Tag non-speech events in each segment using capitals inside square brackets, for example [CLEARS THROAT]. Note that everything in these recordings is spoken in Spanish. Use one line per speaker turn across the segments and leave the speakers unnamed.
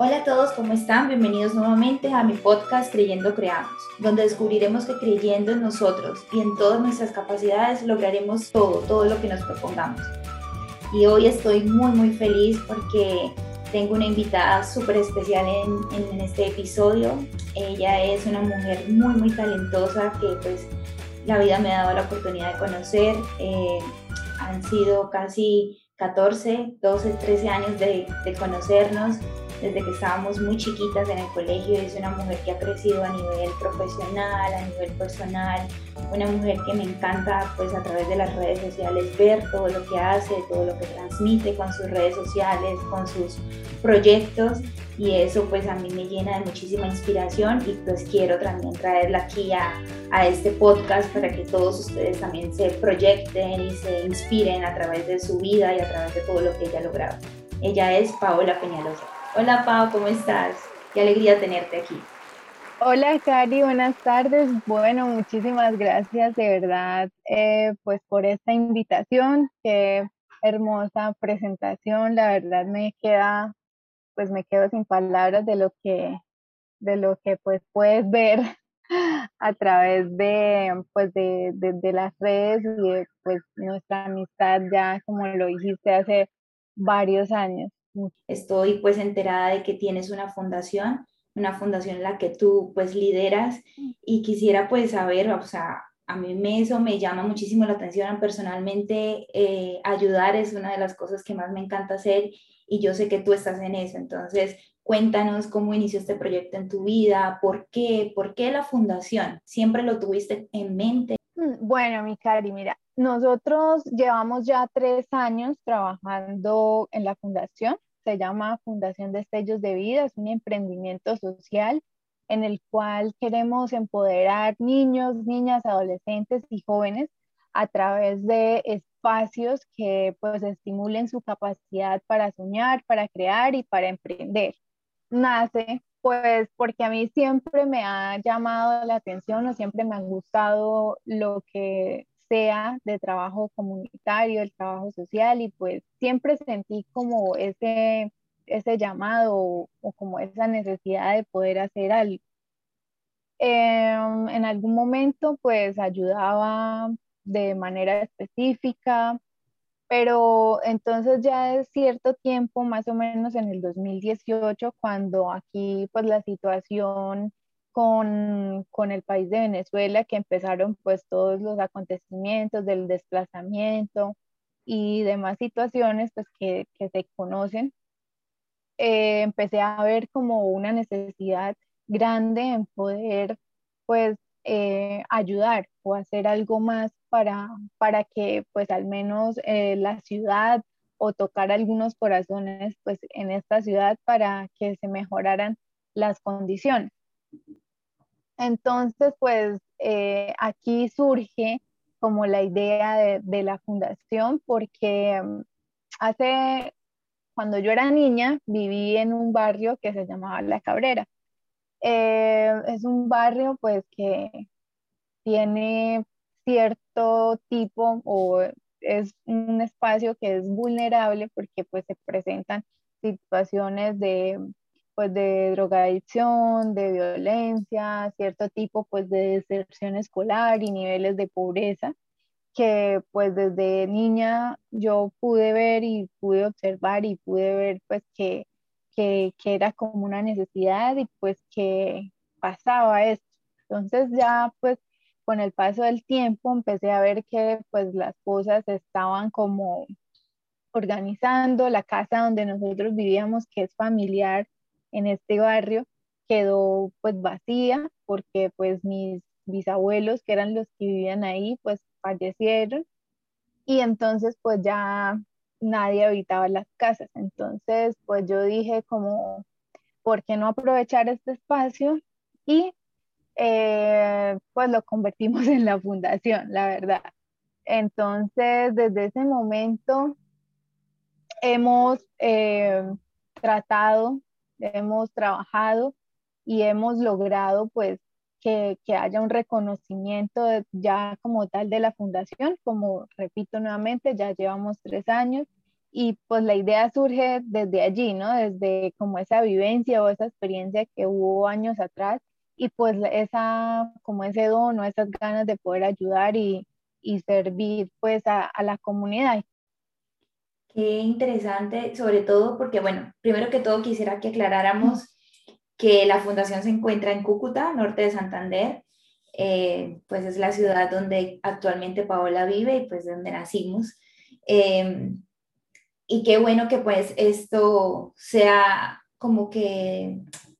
Hola a todos, ¿cómo están? Bienvenidos nuevamente a mi podcast Creyendo Creamos, donde descubriremos que creyendo en nosotros y en todas nuestras capacidades lograremos todo, todo lo que nos propongamos. Y hoy estoy muy, muy feliz porque tengo una invitada súper especial en, este episodio. Ella es una mujer muy, muy talentosa que pues la vida me ha dado la oportunidad de conocer. Eh, han sido casi 14, 12, 13 años de conocernos desde que estábamos muy chiquitas en el colegio. Es una mujer que ha crecido a nivel profesional, a nivel personal, una mujer que me encanta pues a través de las redes sociales ver todo lo que hace, todo lo que transmite con sus redes sociales, con sus proyectos y eso pues a mí me llena de muchísima inspiración y pues quiero también traerla aquí a, a este podcast para que todos ustedes también se proyecten y se inspiren a través de su vida y a través de todo lo que ella ha logrado. Ella es Paola Peñalosa. Hola Pau, ¿cómo estás? Qué alegría tenerte aquí.
Hola Cari, buenas tardes. Bueno, muchísimas gracias de verdad eh, pues por esta invitación. Qué hermosa presentación. La verdad me queda, pues me quedo sin palabras de lo que, de lo que pues puedes ver [LAUGHS] a través de pues de, de las redes y de pues nuestra amistad ya como lo dijiste hace varios años.
Estoy pues enterada de que tienes una fundación, una fundación en la que tú pues lideras. Y quisiera pues saber, o sea, a mí me, eso me llama muchísimo la atención. Personalmente, eh, ayudar es una de las cosas que más me encanta hacer y yo sé que tú estás en eso, entonces cuéntanos cómo inició este proyecto en tu vida, por qué, por qué la fundación, siempre lo tuviste en mente.
Mm, bueno, mi Cari, mira, nosotros llevamos ya tres años trabajando en la fundación se llama Fundación Destellos de Vida, es un emprendimiento social en el cual queremos empoderar niños, niñas, adolescentes y jóvenes a través de espacios que pues estimulen su capacidad para soñar, para crear y para emprender. Nace pues porque a mí siempre me ha llamado la atención o siempre me ha gustado lo que sea de trabajo comunitario, el trabajo social y pues siempre sentí como ese, ese llamado o, como esa necesidad de poder hacer algo. Em, en algún momento pues ayudaba de manera específica, pero entonces ya de cierto tiempo, más o menos en el 2018, cuando aquí pues la situación con, el país de Venezuela, que empezaron pues todos los acontecimientos del desplazamiento y demás situaciones pues que, se conocen, eh, empecé a ver como una necesidad grande en poder pues eh, ayudar o hacer algo más para, para que pues al menos eh, la ciudad o tocar algunos corazones pues en esta ciudad para que se mejoraran las condiciones. Entonces, pues eh, aquí surge como la idea de, la fundación porque mm, hace, cuando yo era niña, viví en un barrio que se llamaba La Cabrera. Eh, es un barrio pues que tiene cierto tipo o es un espacio que es vulnerable porque pues se presentan situaciones de pues de drogadicción, de violencia, cierto tipo pues de deserción escolar y niveles de pobreza que pues desde niña yo pude ver y pude observar y pude ver pues que, que, que era como una necesidad y pues que pasaba esto. Entonces ya pues con el paso del tiempo empecé a ver que pues las cosas estaban como organizando, la casa donde nosotros vivíamos, que es familiar, en este barrio quedó pues vacía porque pues mis bisabuelos, que eran los que vivían ahí, pues fallecieron y entonces pues ya nadie habitaba las casas. Entonces pues yo dije como, ¿por qué no aprovechar este espacio? Y eh, pues lo convertimos [LAUGHS] en la fundación, la verdad. Entonces desde ese momento hemos eh, tratado hemos trabajado y hemos logrado pues que, haya un reconocimiento ya como tal de la fundación, como repito nuevamente, ya llevamos tres años Y pues la idea surge desde allí, ¿no? Desde como esa vivencia o esa experiencia que hubo años atrás y pues esa, como ese don o esas ganas de poder ayudar y, y servir pues a la comunidad.
Qué interesante, sobre todo porque, bueno, primero que todo quisiera que aclaráramos que la fundación se encuentra en Cúcuta, norte de Santander, eh, pues es la ciudad donde actualmente Paola vive y pues donde nacimos. Em, y qué bueno que pues esto sea como que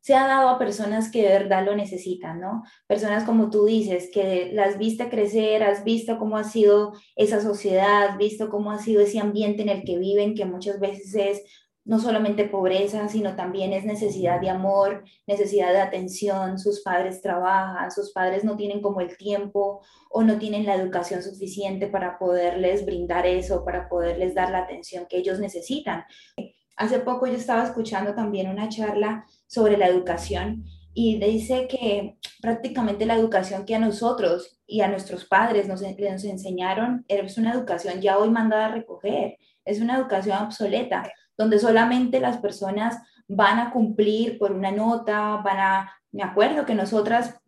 se ha dado a personas que de verdad lo necesitan, ¿no? Personas como tú dices, que las viste crecer, has visto cómo ha sido esa sociedad, has visto cómo ha sido ese ambiente en el que viven, que muchas veces es no solamente pobreza, sino también es necesidad de amor, necesidad de atención, sus padres trabajan, sus padres no tienen como el tiempo o no tienen la educación suficiente para poderles brindar eso, para poderles dar la atención que ellos necesitan. Hace poco yo estaba escuchando también una charla sobre la educación y dice que prácticamente la educación que a nosotros y a nuestros padres nos, nos enseñaron es una educación ya hoy mandada a recoger, es una educación obsoleta donde solamente las personas van a cumplir por una nota, van a, me acuerdo que nosotras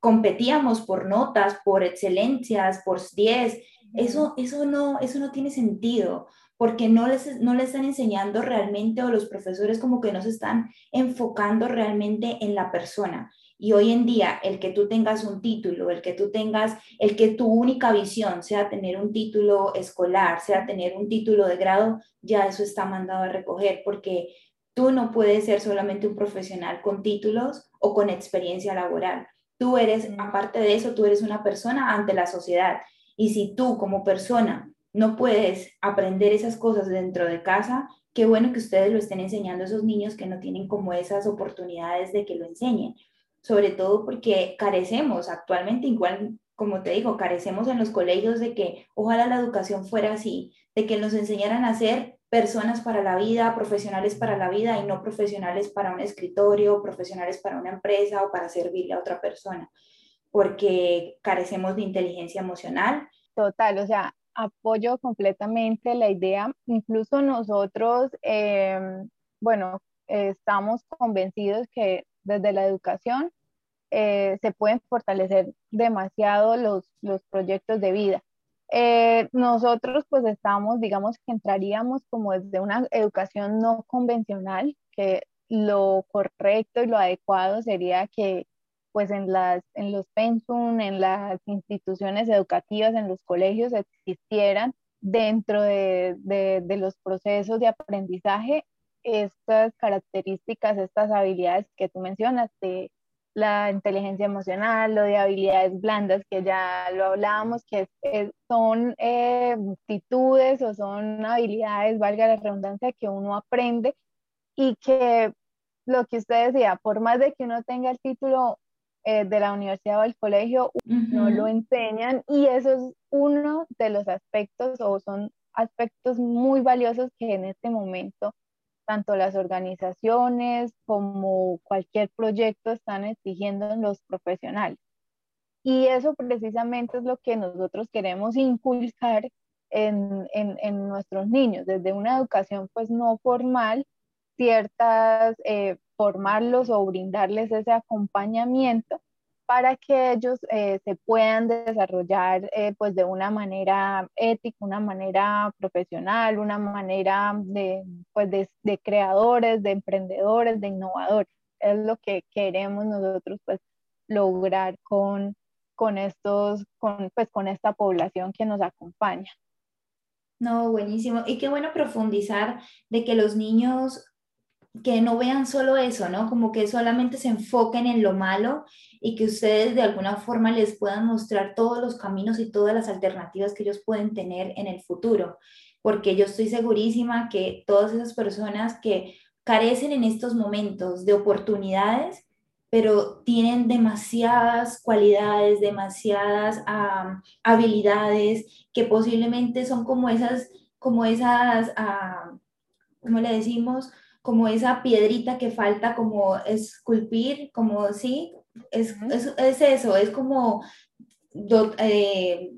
competíamos por notas, por excelencias, por 10, eso, eso, no, eso no tiene sentido, porque no les, no les están enseñando realmente o los profesores como que no se están enfocando realmente en la persona. Y hoy en día, el que tú tengas un título, el que tú tengas, el que tu única visión sea tener un título escolar, sea tener un título de grado, ya eso está mandado a recoger, porque tú no puedes ser solamente un profesional con títulos o con experiencia laboral. Tú eres, aparte de eso, tú eres una persona ante la sociedad. Y si tú como persona no puedes aprender esas cosas dentro de casa, qué bueno que ustedes lo estén enseñando a esos niños que no tienen como esas oportunidades de que lo enseñen sobre todo porque carecemos actualmente, igual como te digo, carecemos en los colegios de que ojalá la educación fuera así, de que nos enseñaran a ser personas para la vida, profesionales para la vida y no profesionales para un escritorio, profesionales para una empresa o para servirle a otra persona, porque carecemos de inteligencia emocional.
Total, o sea, apoyo completamente la idea, incluso nosotros, em, bueno, estamos convencidos que desde la educación eh, se pueden fortalecer demasiado los, los proyectos de vida. Eh, nosotros pues estamos, digamos que entraríamos como desde una educación no convencional, que lo correcto y lo adecuado sería que pues en, las, en los pensum, en las instituciones educativas, en los colegios existieran dentro de, de, de los procesos de aprendizaje estas características, estas habilidades que tú mencionas de la inteligencia emocional, lo de habilidades blandas, que ya lo hablábamos, que son eh, actitudes o son habilidades, valga la redundancia, que uno aprende y que lo que usted decía, por más de que uno tenga el título eh, de la universidad o del colegio, no lo enseñan y eso es uno de los aspectos o son aspectos muy valiosos que en este momento tanto las organizaciones como cualquier proyecto están exigiendo en los profesionales. Y eso precisamente es lo que nosotros queremos inculcar en, en, nuestros niños, desde una educación pues no formal, ciertas, eh, formarlos o brindarles ese acompañamiento para que ellos eh, se puedan desarrollar eh, pues de una manera ética, una manera profesional, una manera de, pues de, creadores, de emprendedores, de innovadores. Es lo que queremos nosotros pues lograr con, con estos, con, pues con esta población que nos acompaña.
No, buenísimo. Y qué bueno profundizar de que los niños que no vean solo eso, ¿no? Como que solamente se enfoquen en lo malo y que ustedes de alguna forma les puedan mostrar todos los caminos y todas las alternativas que ellos pueden tener en el futuro. Porque yo estoy segurísima que todas esas personas que carecen en estos momentos de oportunidades, pero tienen demasiadas cualidades, demasiadas habilidades que posiblemente son como esas, como esas, uh, ¿cómo le decimos? Como esa piedrita que falta como esculpir, como sí, es, es, es eso, es como, eh,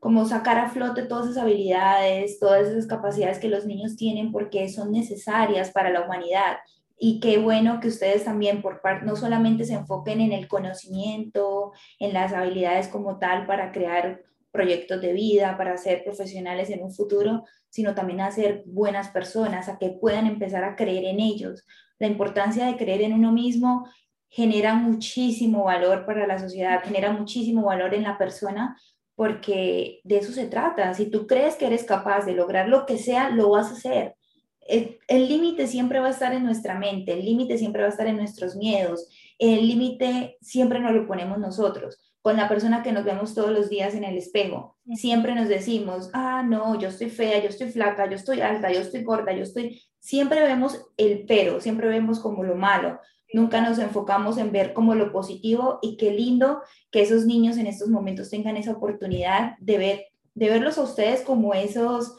como sacar a flote todas esas habilidades, todas esas capacidades que los niños tienen porque son necesarias para la humanidad. Y qué bueno que ustedes también por parte no solamente se enfoquen en el conocimiento, en las habilidades como tal para crear proyectos de vida, para ser profesionales en un futuro, sino también a ser buenas personas, a que puedan empezar a creer en ellos. La importancia de creer en uno mismo genera muchísimo valor para la sociedad, genera muchísimo valor en la persona, porque de eso se trata. Si tú crees que eres capaz de lograr lo que sea, lo vas a hacer. El límite siempre va a estar en nuestra mente, el límite siempre va a estar en nuestros miedos, el límite siempre nos lo ponemos nosotros con la persona que nos vemos todos los días en el espejo. Siempre nos decimos, ah, no, yo estoy fea, yo estoy flaca, yo estoy alta, yo estoy gorda, yo estoy... Siempre vemos el pero, siempre vemos como lo malo. Nunca nos enfocamos en ver como lo positivo y qué lindo que esos niños en estos momentos tengan esa oportunidad de, ver, de verlos a ustedes como esos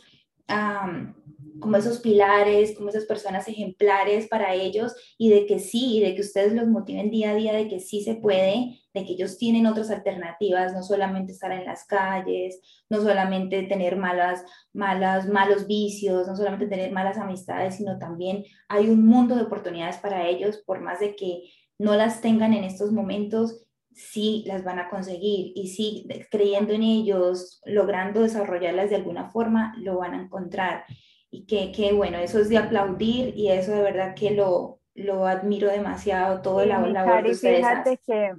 como esos pilares, como esas personas ejemplares para ellos y de que sí, de que ustedes los motiven día a día, de que sí se puede, de que ellos tienen otras alternativas, no solamente estar en las calles, no solamente tener malas, malas, malos vicios, no solamente tener malas amistades, sino también hay un mundo de oportunidades para ellos, por más de que no las tengan en estos momentos, sí las van a conseguir y sí creyendo en ellos, logrando desarrollarlas de alguna forma, lo van a encontrar y que, bueno, eso es de aplaudir y eso de verdad que lo, lo admiro demasiado, todo el labor que ustedes
fíjate que,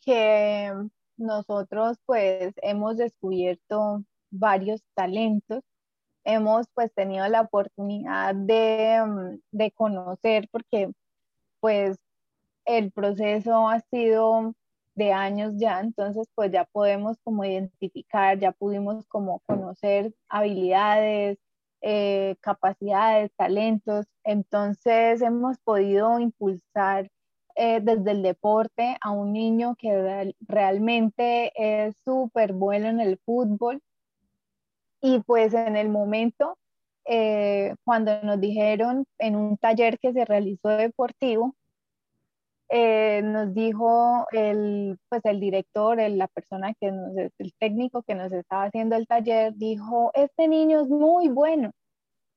que nosotros pues hemos descubierto varios talentos, hemos pues tenido la oportunidad de, mm, de conocer porque pues el proceso ha sido de años ya, entonces pues ya podemos como identificar, ya pudimos como conocer habilidades, eh, capacidades, talentos. Entonces hemos podido impulsar eh, desde el deporte a un niño que realmente es súper bueno en el fútbol. Y pues en el momento, eh, cuando nos dijeron en un taller que se realizó deportivo, nos dijo el, pues el director, la persona que nos, el técnico que nos estaba haciendo el taller, dijo, este niño es muy bueno,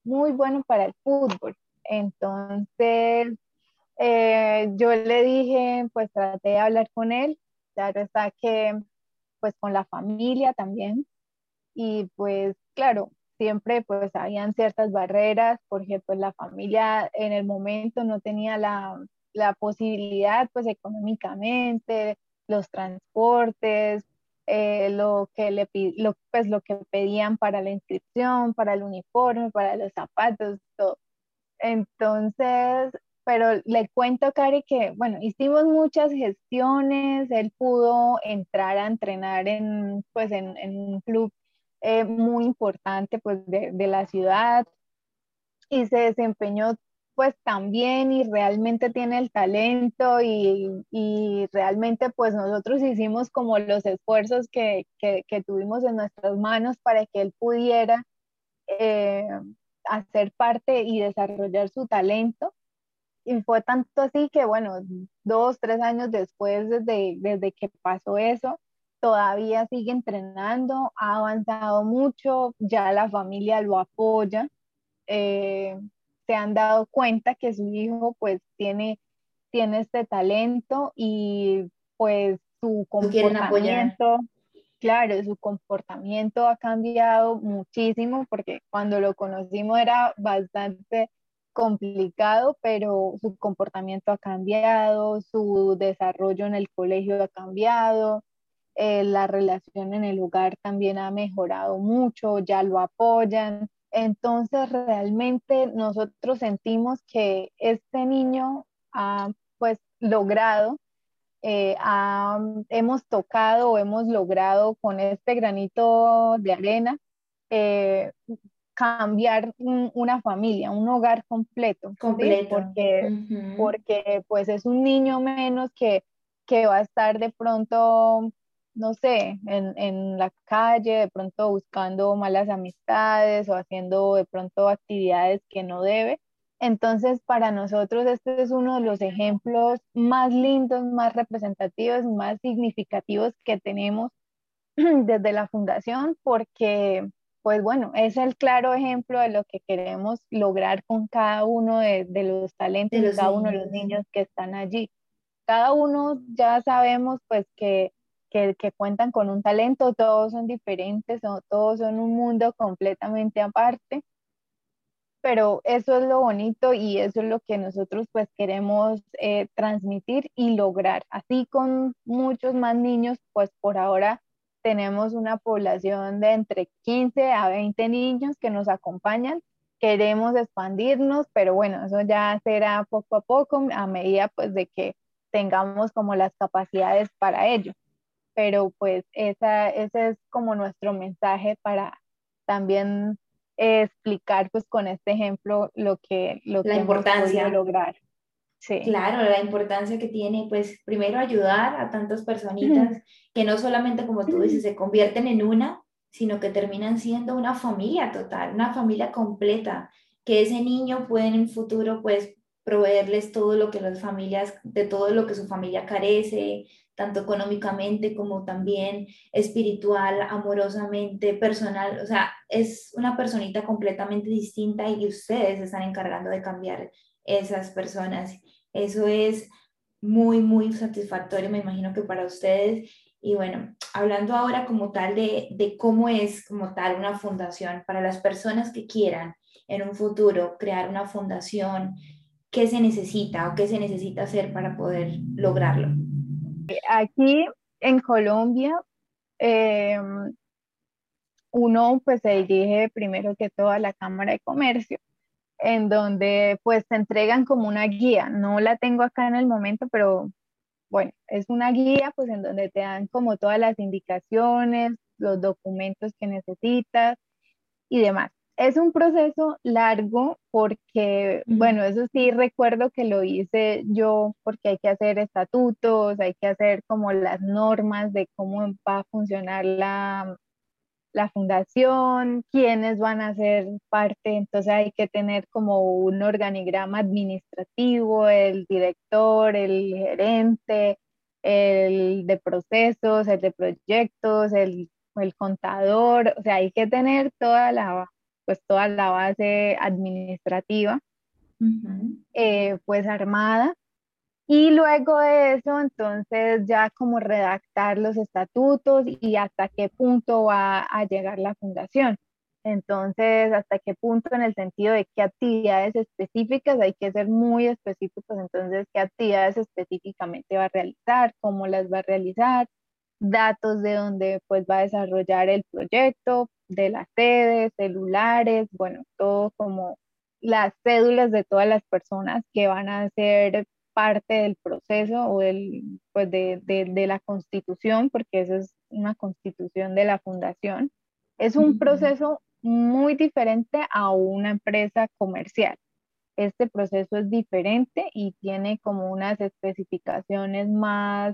muy bueno para el fútbol. Entonces, eh, yo le dije, pues traté de hablar con él, claro está que, pues con la familia también, y pues claro, siempre pues habían ciertas barreras, porque pues la familia en el momento no tenía la, la posibilidad pues económicamente, los transportes, eh, lo, que le, lo, pues, lo que pedían para la inscripción, para el uniforme, para los zapatos, todo. Entonces, pero le cuento, Cari, que, bueno, hicimos muchas gestiones, él pudo entrar a entrenar en, pues, en, en un club eh, muy importante, pues, de, de la ciudad y se desempeñó pues también y realmente tiene el talento y, y, realmente pues nosotros hicimos como los esfuerzos que, que, tuvimos en nuestras manos para que él pudiera eh, hacer parte y desarrollar su talento. Y fue tanto así que bueno, dos, tres años después desde, desde que pasó eso, todavía sigue entrenando, ha avanzado mucho, ya la familia lo apoya. Eh, se han dado cuenta que su hijo pues tiene, tiene este talento y pues su comportamiento, claro, su comportamiento ha cambiado muchísimo porque cuando lo conocimos era bastante complicado, pero su comportamiento ha cambiado, su desarrollo en el colegio ha cambiado, eh, la relación en el hogar también ha mejorado mucho, ya lo apoyan, entonces, realmente nosotros sentimos que este niño ha pues logrado, eh, hemos tocado o hemos logrado con este granito de arena eh, cambiar una familia, un hogar completo.
Completo.
Porque, porque pues es un niño menos que, que va a estar de pronto no sé, en, en, la calle, de pronto buscando malas amistades o haciendo de pronto actividades que no debe. Entonces, para nosotros este es uno de los ejemplos más lindos, más representativos, más significativos que tenemos [CLEARS THROAT] desde la fundación porque, pues bueno, es el claro ejemplo de lo que queremos lograr con cada uno de, los talentos de, cada uno de los niños que están allí. Cada uno ya sabemos pues que, que, que cuentan con un talento, todos son diferentes, todos son un mundo completamente aparte pero eso es lo bonito y eso es lo que nosotros pues queremos eh, transmitir y lograr. Así con muchos más niños, pues por ahora tenemos una población de entre 15 a 20 niños que nos acompañan. Queremos expandirnos, pero bueno, eso ya será poco a poco a medida pues de que tengamos como las capacidades para ello. Pero pues esa, ese es como nuestro mensaje para también explicar pues con este ejemplo lo que, lo
la importancia.
lograr.
Sí. Claro, la importancia que tiene, pues primero ayudar a tantas personitas que no solamente, como tú dices, se convierten en una, sino que terminan siendo una familia total, una familia completa, que ese niño puede en un futuro, pues, proveerles todo lo que las familias, de todo lo que su familia carece, tanto económicamente como también espiritual, amorosamente, personal. O sea, es una personita completamente distinta y ustedes están encargando de cambiar esas personas. Eso es muy, muy satisfactorio, me imagino que para ustedes. Y bueno, hablando ahora como tal de, de cómo es como tal una fundación para las personas que quieran en un futuro crear una fundación, ¿qué se necesita o qué se necesita hacer para poder lograrlo?
Aquí en Colombia, em, uno pues se dirige primero que todo a la Cámara de Comercio, en donde pues te entregan como una guía. No la tengo acá en el momento, pero bueno, es una guía pues en donde te dan como todas las indicaciones, los documentos que necesitas y demás. Es un proceso largo porque, bueno, eso sí recuerdo que lo hice yo porque hay que hacer estatutos, hay que hacer como las normas de cómo va a funcionar la, la fundación, quiénes van a ser parte, entonces hay que tener como un organigrama administrativo, el director, el gerente, el de procesos, el de proyectos, el, el contador, o sea, hay que tener toda la pues toda la base administrativa, eh, pues armada. Y luego de eso, entonces ya como redactar los estatutos y hasta qué punto va a llegar la fundación. Entonces, hasta qué punto en el sentido de qué actividades específicas, hay que ser muy específicos, entonces, qué actividades específicamente va a realizar, cómo las va a realizar, datos de dónde pues va a desarrollar el proyecto, de las sedes, celulares, bueno, todo como las cédulas de todas las personas que van a ser parte del proceso o del, pues de, de, la constitución, porque esa es una constitución de la fundación. Es un proceso muy diferente a una empresa comercial. Este proceso es diferente y tiene como unas especificaciones más,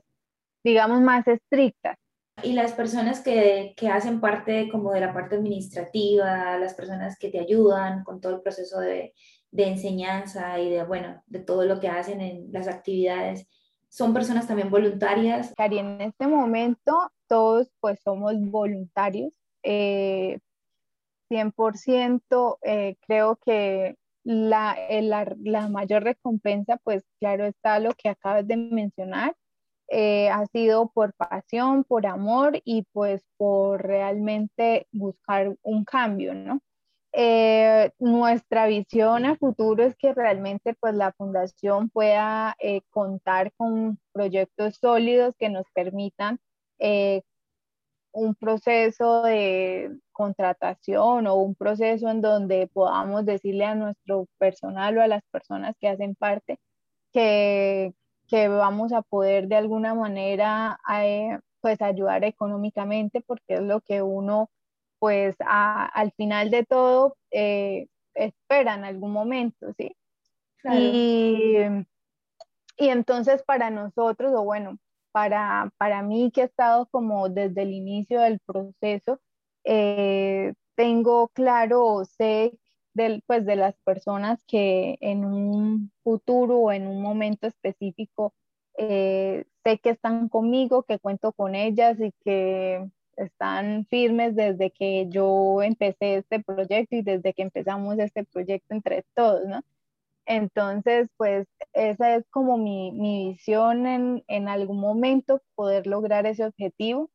digamos, más estrictas.
Y las personas que, que, hacen parte como de la parte administrativa, las personas que te ayudan con todo el proceso de, de enseñanza y de, bueno, de todo lo que hacen en las actividades, son personas también voluntarias.
Cari, en este momento todos pues somos voluntarios. Eh, 100% eh, creo que la, la, la mayor recompensa, pues claro está lo que acabas de mencionar, eh, ha sido por pasión, por amor y pues por realmente buscar un cambio, ¿no? Eh, nuestra visión a futuro es que realmente pues la fundación pueda eh, contar con proyectos sólidos que nos permitan un proceso de contratación o un proceso en donde podamos decirle a nuestro personal o a las personas que hacen parte que, que vamos a poder de alguna manera eh, pues ayudar económicamente porque es lo que uno pues al final de todo eh, espera en algún momento, ¿sí? Y, y, entonces para nosotros, o bueno, para, para mí que he estado como desde el inicio del proceso, eh, tengo claro, sé pues, de las personas que en un futuro o en un momento específico eh, sé que están conmigo, que cuento con ellas y que están firmes desde que yo empecé este proyecto y desde que empezamos este proyecto entre todos, ¿no? Entonces, pues esa es como mi, visión en, en, algún momento, poder lograr ese objetivo.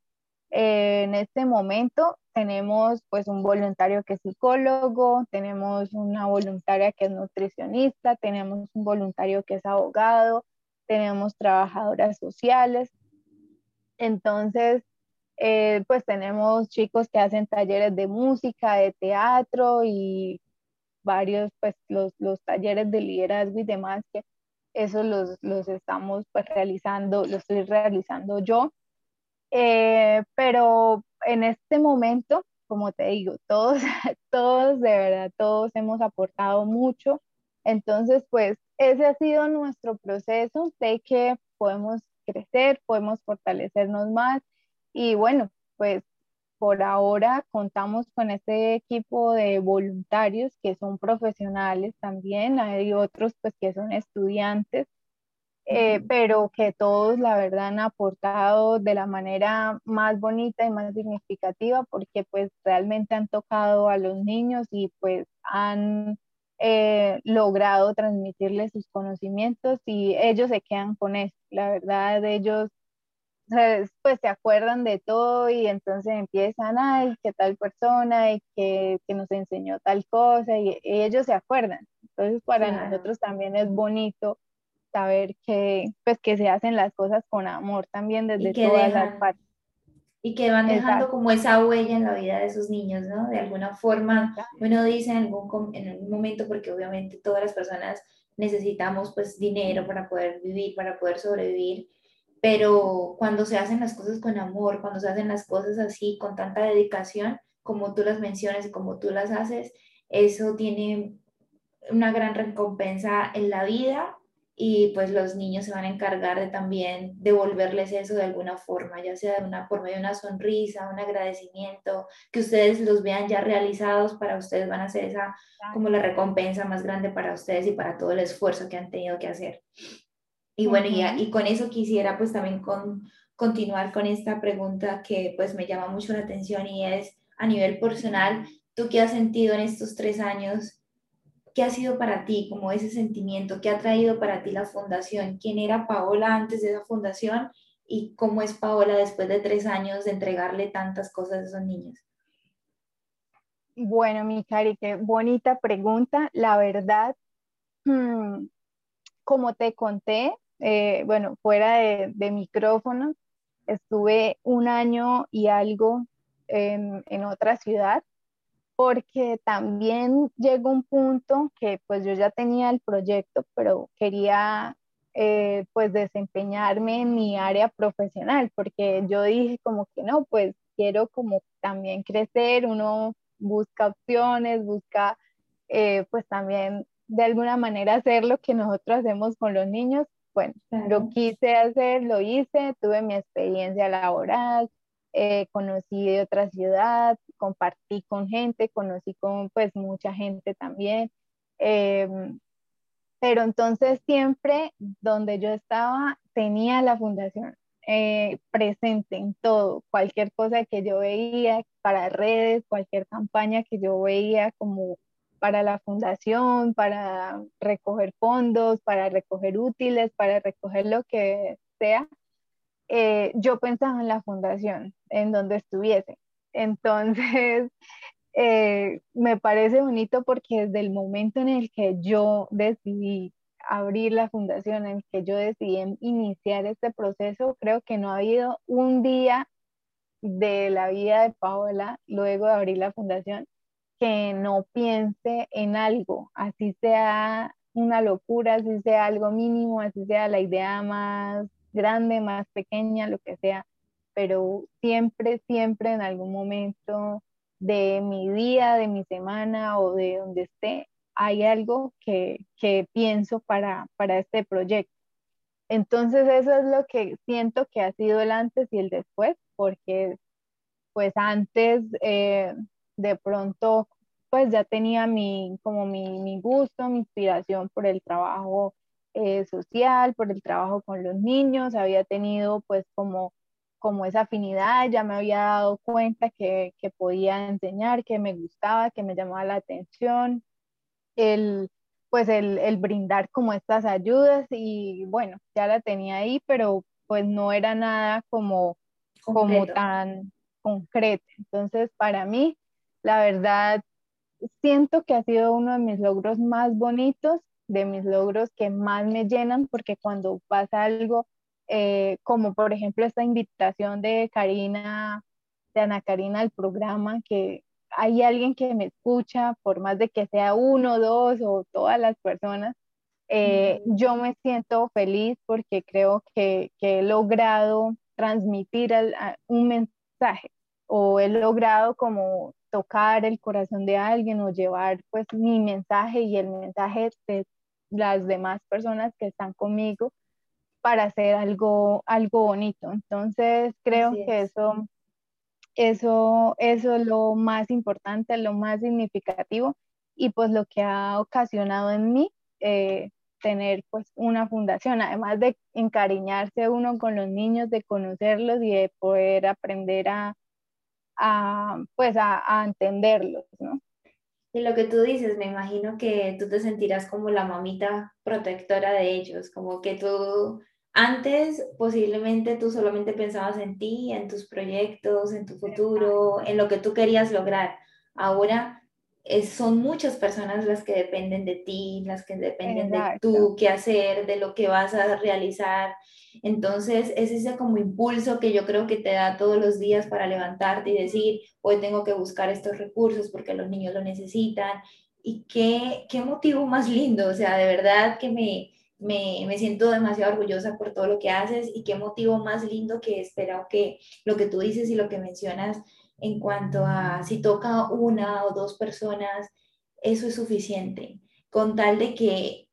En este momento tenemos pues un voluntario que es psicólogo, tenemos una voluntaria que es nutricionista, tenemos un voluntario que es abogado, tenemos trabajadoras sociales. Entonces, eh, pues tenemos chicos que hacen talleres de música, de teatro y varios, pues los, los talleres de liderazgo y demás, que eso los, los estamos pues realizando, lo estoy realizando yo. Eh, pero en este momento, como te digo, [LAUGHS] todos, todos, de verdad, todos hemos aportado mucho. Entonces, pues ese ha sido nuestro proceso. Sé que podemos crecer, podemos fortalecernos más y bueno, pues por ahora contamos con este equipo de voluntarios que son profesionales también, hay otros pues que son estudiantes, eh, pero que todos la verdad han aportado de la manera más bonita y más significativa porque pues realmente han tocado a los niños y pues han eh, logrado transmitirles sus conocimientos y ellos se quedan con eso. La verdad, ellos pues se acuerdan de todo y entonces empiezan, ay, qué tal persona y que, que nos enseñó tal cosa y, ellos se acuerdan. Entonces para nosotros también es bonito saber que, pues, que se hacen las cosas con amor también desde todas las partes.
Y que van dejando como esa huella en la vida de esos niños, ¿no? De alguna forma, uno dice en algún, en algún momento, porque obviamente todas las personas necesitamos pues dinero para poder vivir, para poder sobrevivir, pero cuando se hacen las cosas con amor, cuando se hacen las cosas así, con tanta dedicación, como tú las mencionas y como tú las haces, eso tiene una gran recompensa en la vida y pues los niños se van a encargar de también devolverles eso de alguna forma, ya sea de una, por medio de una sonrisa, un agradecimiento, que ustedes los vean ya realizados para ustedes van a ser esa como la recompensa más grande para ustedes y para todo el esfuerzo que han tenido que hacer. Y bueno, y, con eso quisiera pues también con, continuar con esta pregunta que pues me llama mucho la atención y es a nivel personal, ¿tú qué has sentido en estos tres años? ¿Qué ha sido para ti como ese sentimiento? ¿Qué ha traído para ti la fundación? ¿Quién era Paola antes de esa fundación? ¿Y cómo es Paola después de tres años de entregarle tantas cosas a esos niños?
Bueno, mi Cari, qué bonita pregunta. La verdad, hmm, como te conté, eh, bueno, fuera de, de micrófono, estuve un año y algo en, otra ciudad, porque también llegó un punto que pues yo ya tenía el proyecto, pero quería eh, pues desempeñarme en mi área profesional, porque yo dije como que no, pues quiero como también crecer, uno busca opciones, busca eh, pues también de alguna manera hacer lo que nosotros hacemos con los niños bueno, lo quise hacer, lo hice, tuve mi experiencia laboral, eh, conocí de otra ciudad, compartí con gente, conocí con pues mucha gente también. Em, pero entonces siempre donde yo estaba tenía la fundación eh, presente en todo, cualquier cosa que yo veía para redes, cualquier campaña que yo veía como para la fundación, para recoger fondos, para recoger útiles, para recoger lo que sea, eh, yo pensaba en la fundación, en donde estuviese. Entonces, [LAUGHS] eh, me parece bonito porque desde el momento en el que yo decidí abrir la fundación, en el que yo decidí iniciar este proceso, creo que no ha habido un día de la vida de Paola luego de abrir la fundación que no piense en algo, así sea una locura, así sea algo mínimo, así sea la idea más grande, más pequeña, lo que sea, pero siempre, siempre en algún momento de mi día, de mi semana o de donde esté, hay algo que, pienso para, para este proyecto. Entonces eso es lo que siento que ha sido el antes y el después, porque pues antes eh, de pronto pues ya tenía mi, como mi, gusto, mi inspiración por el trabajo eh, social, por el trabajo con los niños, había tenido pues como como esa afinidad, ya me había dado cuenta que, que podía enseñar, que me gustaba, que me llamaba la atención, el, pues el, el, brindar como estas ayudas y bueno, ya la tenía ahí, pero pues no era nada como, como tan concreto. Entonces, para mí, la verdad, siento que ha sido uno de mis logros más bonitos, de mis logros que más me llenan, porque cuando pasa algo eh, como por ejemplo esta invitación de Karina, de Ana Karina al programa, que hay alguien que me escucha, por más de que sea uno, dos o todas las personas, eh, yo me siento feliz porque creo que, que he logrado transmitir un mensaje o he logrado como tocar el corazón de alguien o llevar pues mi mensaje y el mensaje de las demás personas que están conmigo para hacer algo, algo bonito. Entonces, creo que eso, eso, eso es lo más importante, lo más significativo y pues lo que ha ocasionado en mí eh, tener pues una fundación, además de encariñarse uno con los niños, de conocerlos y de poder aprender a, a pues a, a entenderlos, ¿no?
Y lo que tú dices, me imagino que tú te sentirás como la mamita protectora de ellos, como que tú antes posiblemente tú solamente pensabas en ti, en tus proyectos, en tu futuro, en lo que tú querías lograr. Ahora son muchas personas las que dependen de ti, las que dependen de tú, qué hacer, de lo que vas a realizar. Entonces, es ese como impulso que yo creo que te da todos los días para levantarte y decir, hoy tengo que buscar estos recursos porque los niños lo necesitan. Y qué, qué motivo más lindo, o sea, de verdad que me, me, me, siento demasiado orgullosa por todo lo que haces y qué motivo más lindo que espero que lo que tú dices y lo que mencionas en cuanto a si toca una o dos personas, eso es suficiente, con tal de que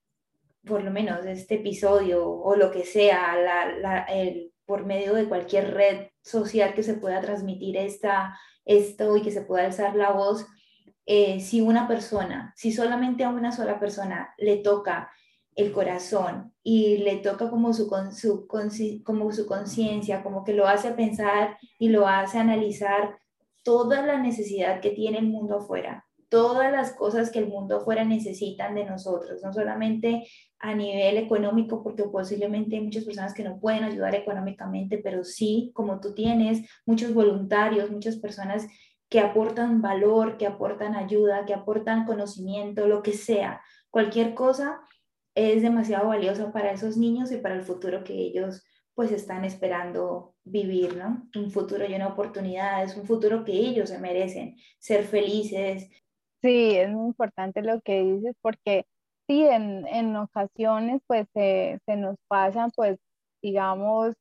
por lo menos este episodio o lo que sea, la, el, por medio de cualquier red social que se pueda transmitir esta, esto y que se pueda alzar la voz, eh, si una persona, si solamente a una sola persona le toca el corazón y le toca como su, su, como su conciencia, como que lo hace pensar y lo hace analizar toda la necesidad que tiene el mundo afuera, todas las cosas que el mundo afuera necesitan de nosotros, no solamente a nivel económico, porque posiblemente hay muchas personas que no pueden ayudar económicamente, pero sí, como tú tienes, muchos voluntarios, muchas personas que aportan valor, que aportan ayuda, que aportan conocimiento, lo que sea, cualquier cosa es demasiado valiosa para esos niños y para el futuro que ellos pues están esperando vivir, ¿no? Un futuro lleno de oportunidades, un futuro que ellos se merecen, ser felices.
Sí, es muy importante lo que dices porque sí, en, en ocasiones pues se nos pasan pues digamos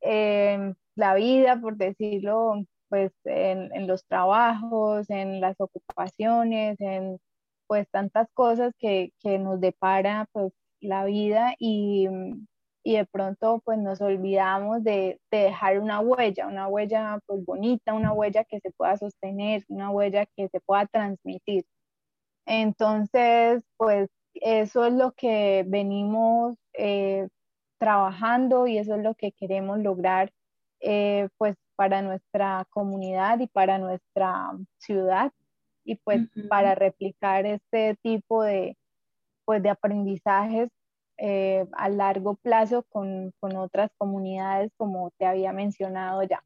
em, la vida, por decirlo, pues en, en, los trabajos, en las ocupaciones, en pues tantas cosas que, que nos depara pues la vida y y de pronto pues nos olvidamos de, dejar una huella, una huella pues bonita, una huella que se pueda sostener, una huella que se pueda transmitir. Entonces pues eso es lo que venimos eh, trabajando y eso es lo que queremos lograr eh, pues para nuestra comunidad y para nuestra ciudad y pues para replicar este tipo de pues de aprendizajes eh, a largo plazo con, con, otras comunidades, como te había mencionado ya.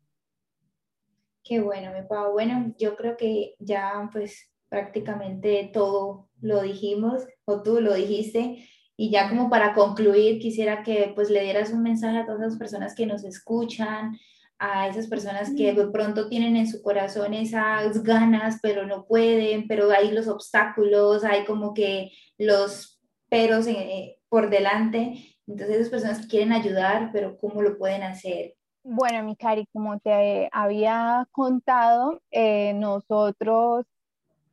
Qué bueno, mi Pau. Bueno, yo creo que ya pues prácticamente todo lo dijimos o tú lo dijiste. Y ya como para concluir, quisiera que pues le dieras un mensaje a todas las personas que nos escuchan, a esas personas que de pronto tienen en su corazón esas ganas, pero no pueden, pero hay los obstáculos, hay como que los peros en, por delante. Entonces, esas personas quieren ayudar, pero ¿cómo lo pueden hacer?
Bueno, mi Cari, como te había contado, eh, nosotros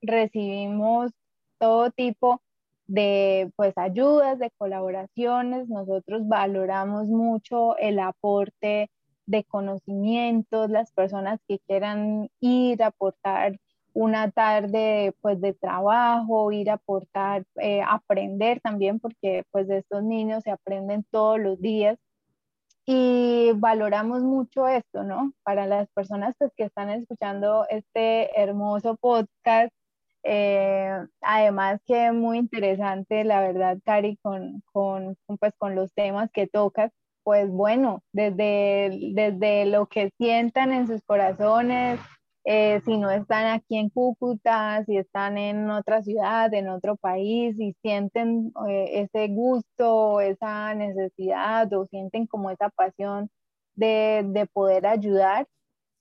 recibimos todo tipo de pues ayudas, de colaboraciones. Nosotros valoramos mucho el aporte de conocimientos, las personas que quieran ir a aportar una tarde pues de trabajo, ir a aportar, eh, aprender también, porque pues de estos niños se aprenden todos los días y valoramos mucho esto, ¿no? Para las personas pues, que están escuchando este hermoso podcast, eh, además que muy interesante, la verdad, Cari, con, con, pues, con los temas que tocas, pues bueno, desde, desde lo que sientan en sus corazones, eh, si no están aquí en Cúcuta, si están en otra ciudad, en otro país y sienten eh, ese gusto, esa necesidad o sienten como esa pasión de, de poder ayudar,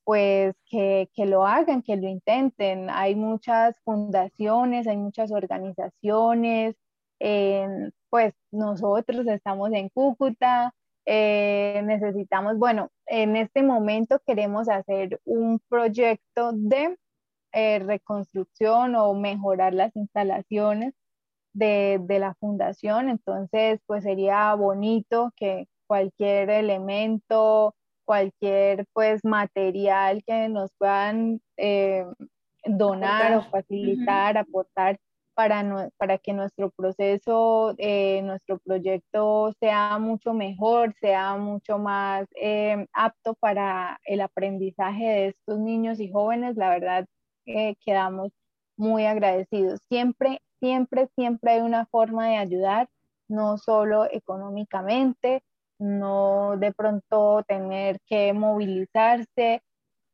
pues que, que, lo hagan, que lo intenten. Hay muchas fundaciones, hay muchas organizaciones, pues nosotros estamos en Cúcuta, eh, necesitamos, bueno, en este momento queremos hacer un proyecto de eh, reconstrucción o mejorar las instalaciones de, de, la fundación, entonces pues sería bonito que cualquier elemento, cualquier pues material que nos puedan eh, donar o facilitar, aportar para, para que nuestro proceso, eh, nuestro proyecto sea mucho mejor, sea mucho más eh, apto para el aprendizaje de estos niños y jóvenes, la verdad eh, quedamos muy agradecidos. Siempre, siempre, siempre hay una forma de ayudar, no solo económicamente, no de pronto tener que movilizarse,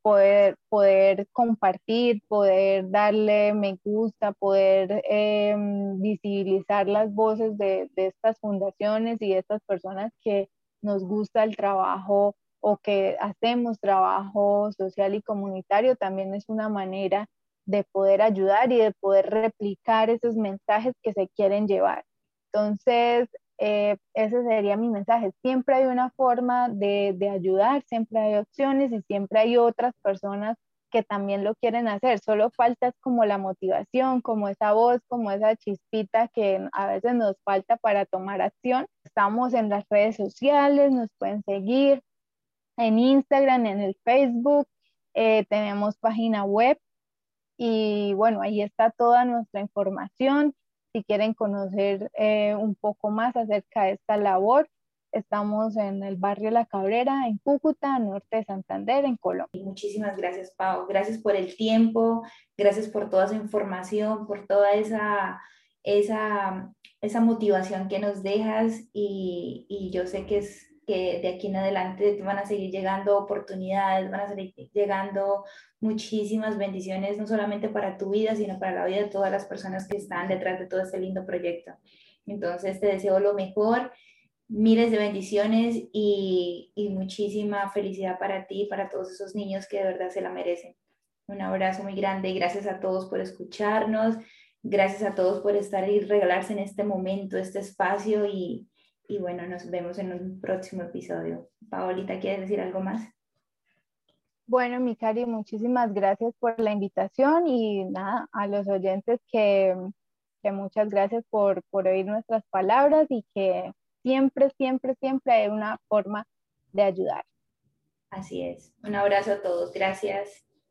poder, poder compartir, poder darle me gusta, poder em, visibilizar las voces de, de, estas fundaciones y de estas personas que nos gusta el trabajo o que hacemos trabajo social y comunitario, también es una manera de poder ayudar y de poder replicar esos mensajes que se quieren llevar. Entonces, eh, ese sería mi mensaje. Siempre hay una forma de, de, ayudar, siempre hay opciones y siempre hay otras personas que también lo quieren hacer. Solo falta como la motivación, como esa voz, como esa chispita que a veces nos falta para tomar acción. Estamos en las redes sociales, nos pueden seguir en Instagram, en el Facebook, eh, tenemos página web y bueno, ahí está toda nuestra información si quieren conocer eh, un poco más acerca de esta labor, estamos en el barrio La Cabrera, en Cúcuta, norte de Santander, en Colombia.
Muchísimas gracias, Pau. Gracias por el tiempo, gracias por toda esa información, por toda esa, esa, esa motivación que nos dejas y, y yo sé que es que de aquí en adelante van a seguir llegando oportunidades, van a seguir llegando muchísimas bendiciones, no solamente para tu vida, sino para la vida de todas las personas que están detrás de todo este lindo proyecto. Entonces te deseo lo mejor, miles de bendiciones y, y muchísima felicidad para ti y para todos esos niños que de verdad se la merecen. Un abrazo muy grande y gracias a todos por escucharnos, gracias a todos por estar y regalarse en este momento, este espacio y, y bueno, nos vemos en un próximo episodio. Paolita, ¿quieres decir algo más?
Bueno, Mikari, muchísimas gracias por la invitación y nada, a los oyentes que, que muchas gracias por, por oír nuestras palabras y que siempre, siempre, siempre hay una forma de ayudar.
Así es. Un abrazo a todos. Gracias.